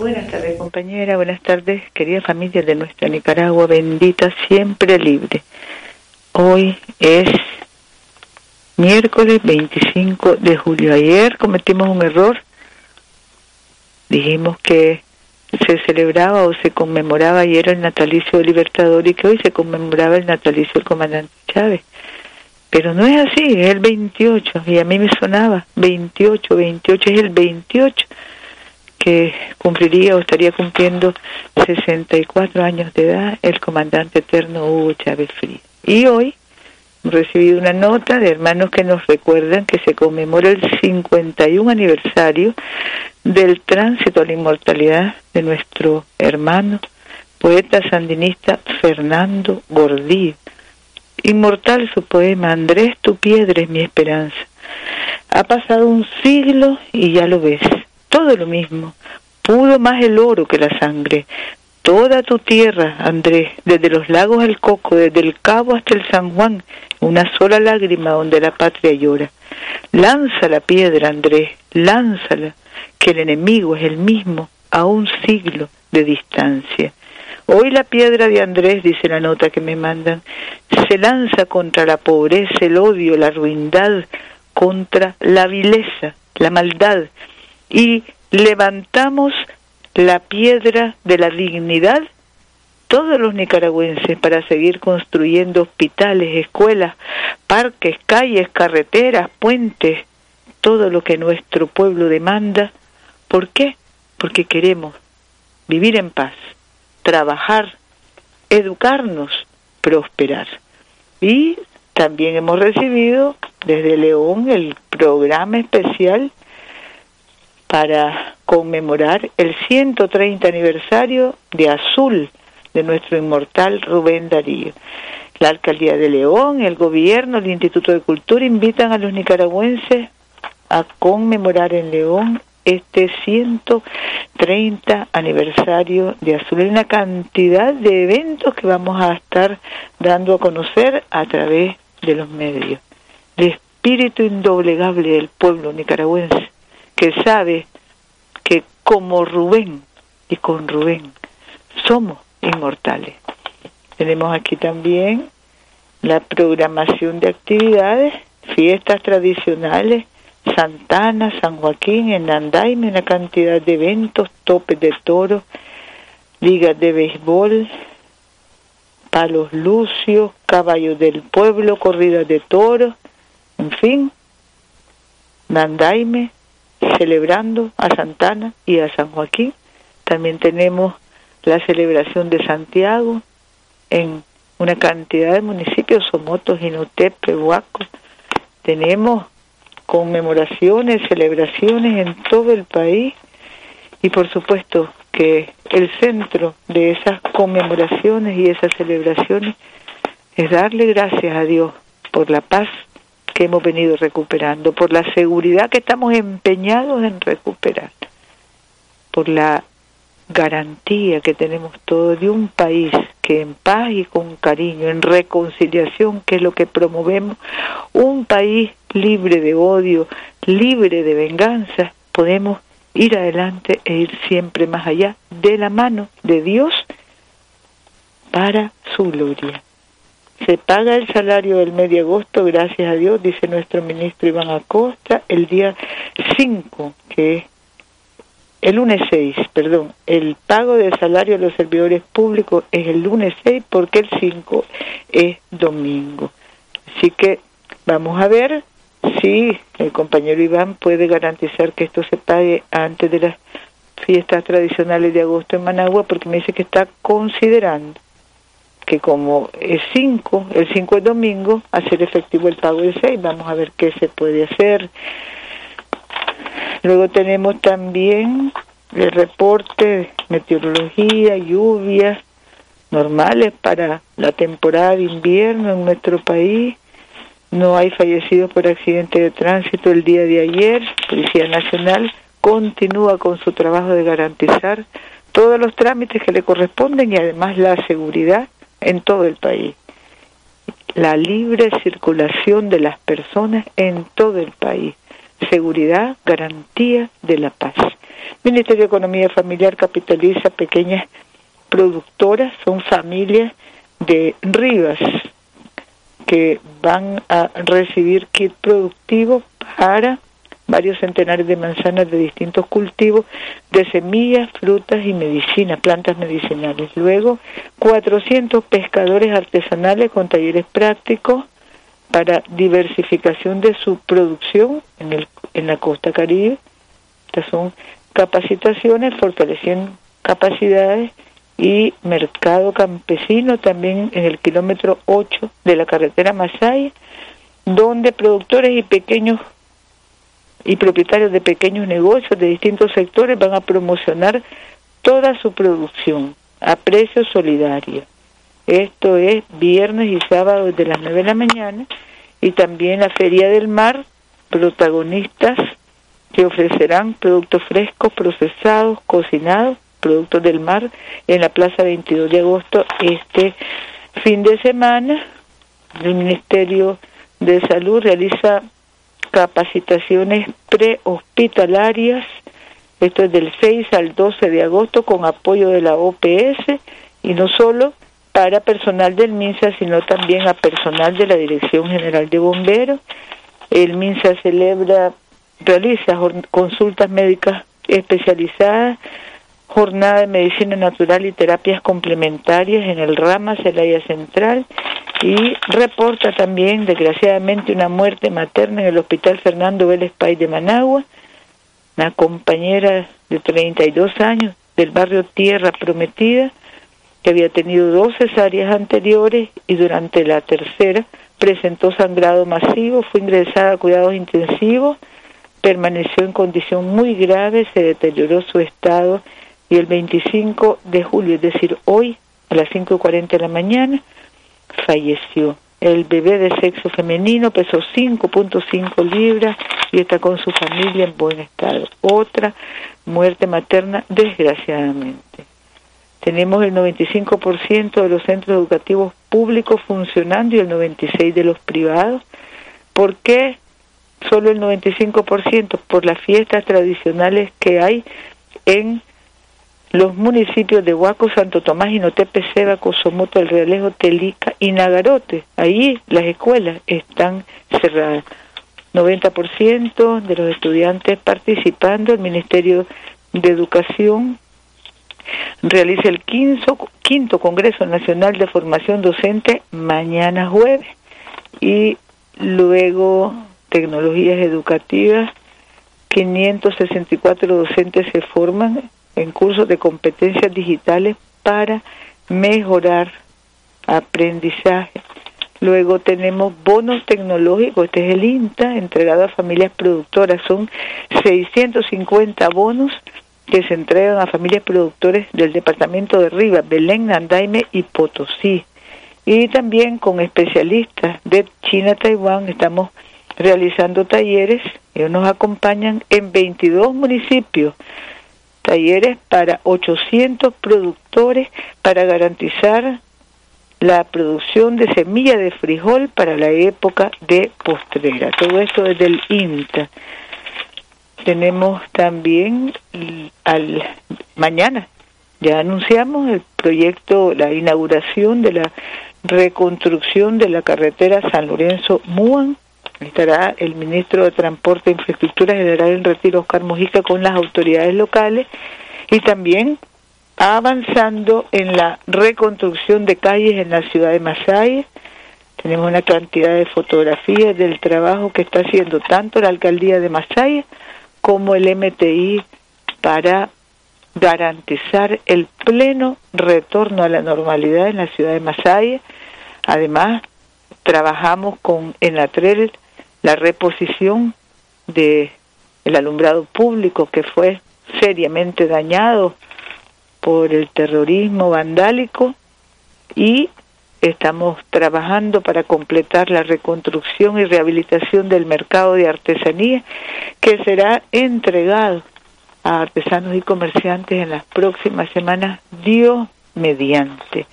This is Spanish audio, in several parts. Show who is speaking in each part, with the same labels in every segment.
Speaker 1: Buenas tardes, compañera. Buenas tardes, querida familia de nuestra Nicaragua bendita, siempre libre. Hoy es miércoles 25 de julio. Ayer cometimos un error. Dijimos que se celebraba o se conmemoraba ayer el natalicio del Libertador y que hoy se conmemoraba el natalicio del comandante Chávez. Pero no es así, es el 28 y a mí me sonaba 28, 28 es el 28 que cumpliría o estaría cumpliendo 64 años de edad el comandante eterno Hugo Chávez Frías. Y hoy hemos recibido una nota de hermanos que nos recuerdan que se conmemora el 51 aniversario del tránsito a la inmortalidad de nuestro hermano, poeta sandinista Fernando Gordillo. Inmortal su poema, Andrés, tu piedra es mi esperanza. Ha pasado un siglo y ya lo ves todo lo mismo. Pudo más el oro que la sangre. Toda tu tierra, Andrés, desde los lagos al Coco, desde el Cabo hasta el San Juan, una sola lágrima donde la patria llora. Lanza la piedra, Andrés, lánzala, que el enemigo es el mismo a un siglo de distancia. Hoy la piedra de Andrés, dice la nota que me mandan, se lanza contra la pobreza, el odio, la ruindad, contra la vileza, la maldad, y levantamos la piedra de la dignidad todos los nicaragüenses para seguir construyendo hospitales, escuelas, parques, calles, carreteras, puentes, todo lo que nuestro pueblo demanda. ¿Por qué? Porque queremos vivir en paz, trabajar, educarnos, prosperar. Y también hemos recibido desde León el programa especial para conmemorar el 130 aniversario de Azul de nuestro inmortal Rubén Darío. La Alcaldía de León, el gobierno, el Instituto de Cultura invitan a los nicaragüenses a conmemorar en León este 130 aniversario de Azul. Hay una cantidad de eventos que vamos a estar dando a conocer a través de los medios. El espíritu indoblegable del pueblo nicaragüense que sabe que como Rubén y con Rubén somos inmortales. Tenemos aquí también la programación de actividades, fiestas tradicionales, Santana, San Joaquín, en Andaime, una cantidad de eventos, topes de toros, ligas de béisbol, palos lucios, caballos del pueblo, corridas de toros, en fin, Nandaime, celebrando a Santana y a San Joaquín. También tenemos la celebración de Santiago en una cantidad de municipios, Somotos, Inotepe, Huaco. Tenemos conmemoraciones, celebraciones en todo el país y por supuesto que el centro de esas conmemoraciones y esas celebraciones es darle gracias a Dios por la paz que hemos venido recuperando, por la seguridad que estamos empeñados en recuperar, por la garantía que tenemos todos de un país que en paz y con cariño, en reconciliación, que es lo que promovemos, un país libre de odio, libre de venganza, podemos ir adelante e ir siempre más allá de la mano de Dios para su gloria. Se paga el salario del mes de agosto, gracias a Dios, dice nuestro ministro Iván Acosta, el día 5, que es el lunes 6, perdón, el pago del salario de los servidores públicos es el lunes 6 porque el 5 es domingo. Así que vamos a ver si el compañero Iván puede garantizar que esto se pague antes de las fiestas tradicionales de agosto en Managua porque me dice que está considerando que como es 5, el 5 es domingo, hacer efectivo el pago del 6, vamos a ver qué se puede hacer. Luego tenemos también el reporte, meteorología, lluvias normales para la temporada de invierno en nuestro país. No hay fallecidos por accidente de tránsito el día de ayer. Policía Nacional continúa con su trabajo de garantizar todos los trámites que le corresponden y además la seguridad en todo el país. La libre circulación de las personas en todo el país. Seguridad, garantía de la paz. Ministerio de Economía Familiar capitaliza pequeñas productoras, son familias de Rivas que van a recibir kit productivo para varios centenares de manzanas de distintos cultivos de semillas, frutas y medicinas, plantas medicinales. Luego, 400 pescadores artesanales con talleres prácticos para diversificación de su producción en, el, en la costa caribe. Estas son capacitaciones, fortaleciendo capacidades y mercado campesino también en el kilómetro 8 de la carretera Masaya, donde productores y pequeños y propietarios de pequeños negocios de distintos sectores van a promocionar toda su producción a precio solidario. Esto es viernes y sábado desde las 9 de la mañana y también la Feria del Mar, protagonistas que ofrecerán productos frescos, procesados, cocinados, productos del mar en la Plaza 22 de agosto este fin de semana. El Ministerio de Salud realiza capacitaciones prehospitalarias, esto es del 6 al 12 de agosto con apoyo de la OPS y no solo para personal del MINSA, sino también a personal de la Dirección General de Bomberos. El MINSA celebra, realiza consultas médicas especializadas, jornada de medicina natural y terapias complementarias en el Rama Celaya Central y reporta también, desgraciadamente, una muerte materna en el Hospital Fernando Vélez Pay de Managua, una compañera de 32 años del barrio Tierra Prometida, que había tenido dos cesáreas anteriores y durante la tercera presentó sangrado masivo, fue ingresada a cuidados intensivos, permaneció en condición muy grave, se deterioró su estado y el 25 de julio, es decir, hoy a las 5.40 de la mañana, falleció. El bebé de sexo femenino pesó 5.5 libras y está con su familia en buen estado. Otra muerte materna, desgraciadamente. Tenemos el 95% de los centros educativos públicos funcionando y el 96% de los privados. ¿Por qué solo el 95%? Por las fiestas tradicionales que hay en los municipios de Huaco, Santo Tomás, Inotepe, Seba, Cosomoto, El Realejo, Telica y Nagarote. Ahí las escuelas están cerradas. 90% de los estudiantes participando, el Ministerio de Educación realiza el quinto, quinto Congreso Nacional de Formación Docente mañana jueves y luego tecnologías educativas, 564 docentes se forman en cursos de competencias digitales para mejorar aprendizaje. Luego tenemos bonos tecnológicos, este es el INTA, entregado a familias productoras. Son 650 bonos que se entregan a familias productores del departamento de Rivas, Belén, Nandaime y Potosí. Y también con especialistas de China, Taiwán, estamos realizando talleres. Ellos nos acompañan en 22 municipios talleres para 800 productores para garantizar la producción de semilla de frijol para la época de postrera. Todo esto desde el INTA. Tenemos también al mañana ya anunciamos el proyecto, la inauguración de la reconstrucción de la carretera San Lorenzo Muan Estará el ministro de Transporte e Infraestructura General en Retiro, Oscar Mojica, con las autoridades locales y también avanzando en la reconstrucción de calles en la ciudad de Masaya. Tenemos una cantidad de fotografías del trabajo que está haciendo tanto la alcaldía de Masaya como el MTI para garantizar el pleno retorno a la normalidad en la ciudad de Masaya. Además, trabajamos con Enatrel la reposición de el alumbrado público que fue seriamente dañados por el terrorismo vandálico y estamos trabajando para completar la reconstrucción y rehabilitación del mercado de artesanía que será entregado a artesanos y comerciantes en las próximas semanas, Dios mediante.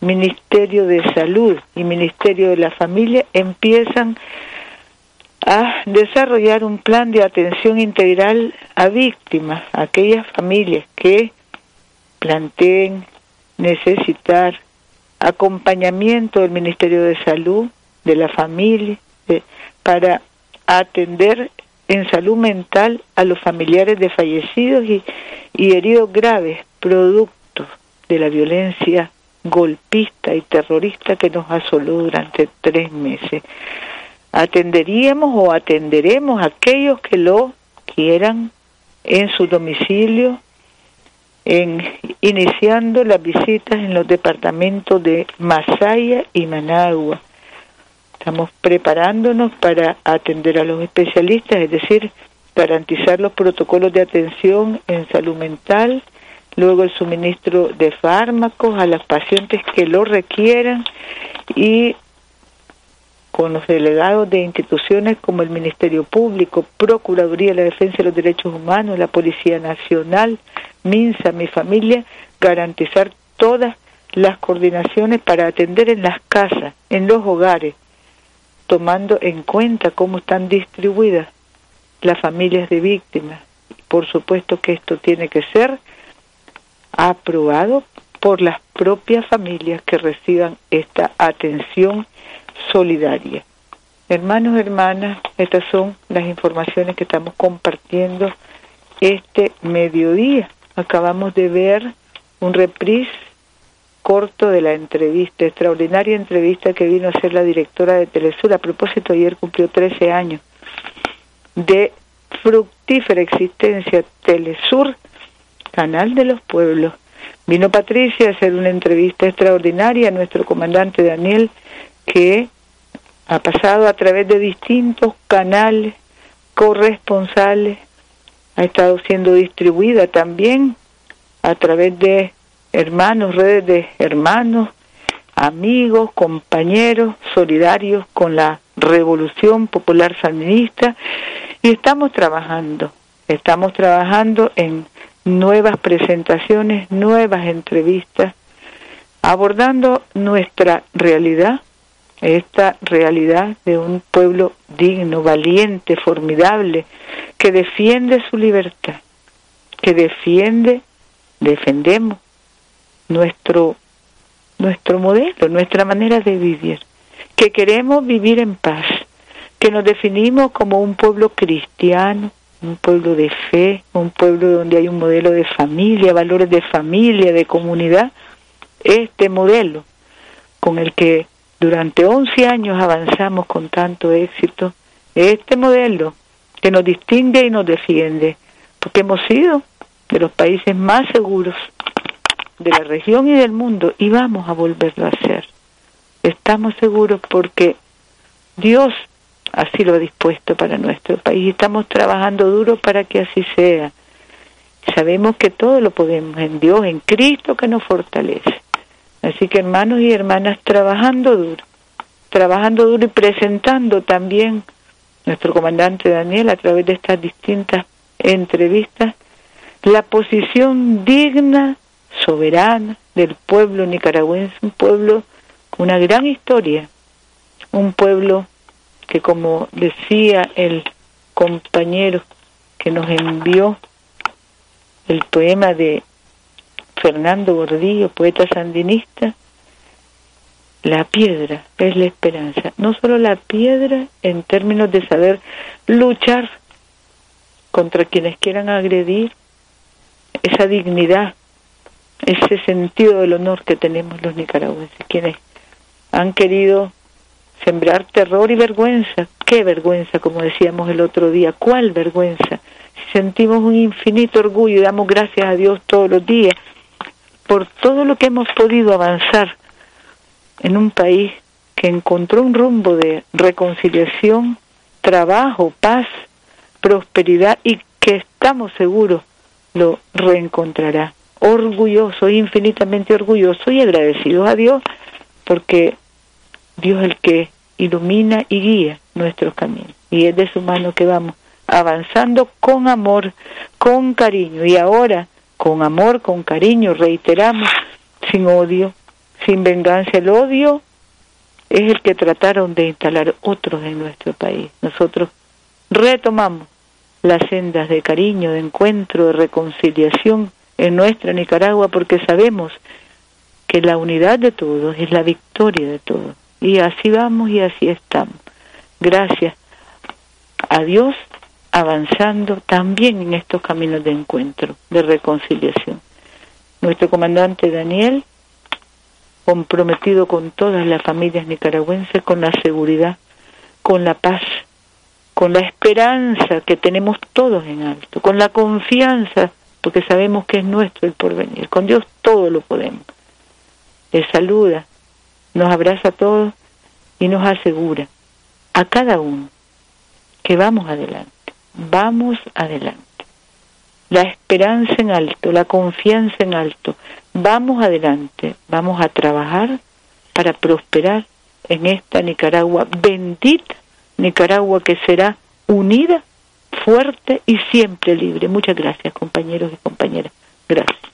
Speaker 1: Ministerio de Salud y Ministerio de la Familia empiezan a desarrollar un plan de atención integral a víctimas, a aquellas familias que planteen necesitar acompañamiento del Ministerio de Salud, de la familia, para atender en salud mental a los familiares de fallecidos y, y heridos graves, producto de la violencia golpista y terrorista que nos asoló durante tres meses. Atenderíamos o atenderemos a aquellos que lo quieran en su domicilio, en iniciando las visitas en los departamentos de Masaya y Managua. Estamos preparándonos para atender a los especialistas, es decir, garantizar los protocolos de atención en salud mental, luego el suministro de fármacos a las pacientes que lo requieran y con los delegados de instituciones como el Ministerio Público, Procuraduría de la Defensa de los Derechos Humanos, la Policía Nacional, MINSA, mi familia, garantizar todas las coordinaciones para atender en las casas, en los hogares, tomando en cuenta cómo están distribuidas las familias de víctimas. Por supuesto que esto tiene que ser aprobado por las propias familias que reciban esta atención solidaria. Hermanos, hermanas, estas son las informaciones que estamos compartiendo este mediodía. Acabamos de ver un reprise corto de la entrevista, extraordinaria entrevista que vino a hacer la directora de Telesur. A propósito, ayer cumplió 13 años de fructífera existencia Telesur, canal de los pueblos. Vino Patricia a hacer una entrevista extraordinaria a nuestro comandante Daniel, que ha pasado a través de distintos canales corresponsales ha estado siendo distribuida también a través de hermanos, redes de hermanos, amigos, compañeros solidarios con la Revolución Popular Sandinista. Y estamos trabajando, estamos trabajando en nuevas presentaciones, nuevas entrevistas, abordando nuestra realidad, esta realidad de un pueblo digno, valiente, formidable, que defiende su libertad, que defiende, defendemos nuestro, nuestro modelo, nuestra manera de vivir, que queremos vivir en paz, que nos definimos como un pueblo cristiano, un pueblo de fe, un pueblo donde hay un modelo de familia, valores de familia, de comunidad, este modelo con el que durante 11 años avanzamos con tanto éxito, este modelo que nos distingue y nos defiende, porque hemos sido de los países más seguros de la región y del mundo y vamos a volverlo a hacer. Estamos seguros porque Dios así lo ha dispuesto para nuestro país y estamos trabajando duro para que así sea. Sabemos que todo lo podemos en Dios, en Cristo que nos fortalece. Así que hermanos y hermanas, trabajando duro, trabajando duro y presentando también nuestro comandante Daniel a través de estas distintas entrevistas la posición digna, soberana del pueblo nicaragüense, un pueblo con una gran historia, un pueblo que como decía el compañero que nos envió el poema de Fernando Gordillo, poeta sandinista, la piedra es la esperanza. No solo la piedra en términos de saber luchar contra quienes quieran agredir, esa dignidad, ese sentido del honor que tenemos los nicaragüenses, quienes han querido sembrar terror y vergüenza. ¿Qué vergüenza, como decíamos el otro día? ¿Cuál vergüenza? Si sentimos un infinito orgullo y damos gracias a Dios todos los días por todo lo que hemos podido avanzar en un país que encontró un rumbo de reconciliación, trabajo, paz, prosperidad y que estamos seguros lo reencontrará. Orgulloso, infinitamente orgulloso y agradecido a Dios porque Dios es el que ilumina y guía nuestros caminos. Y es de su mano que vamos avanzando con amor, con cariño. Y ahora, con amor, con cariño, reiteramos, sin odio, sin venganza. El odio es el que trataron de instalar otros en nuestro país. Nosotros retomamos las sendas de cariño, de encuentro, de reconciliación en nuestra Nicaragua porque sabemos que la unidad de todos es la victoria de todos. Y así vamos y así estamos. Gracias a Dios avanzando también en estos caminos de encuentro, de reconciliación. Nuestro comandante Daniel, comprometido con todas las familias nicaragüenses, con la seguridad, con la paz, con la esperanza que tenemos todos en alto, con la confianza, porque sabemos que es nuestro el porvenir. Con Dios todo lo podemos. Les saluda, nos abraza a todos y nos asegura a cada uno que vamos adelante, vamos adelante. La esperanza en alto, la confianza en alto, vamos adelante, vamos a trabajar para prosperar en esta Nicaragua bendita, Nicaragua que será unida, fuerte y siempre libre. Muchas gracias compañeros y compañeras. Gracias.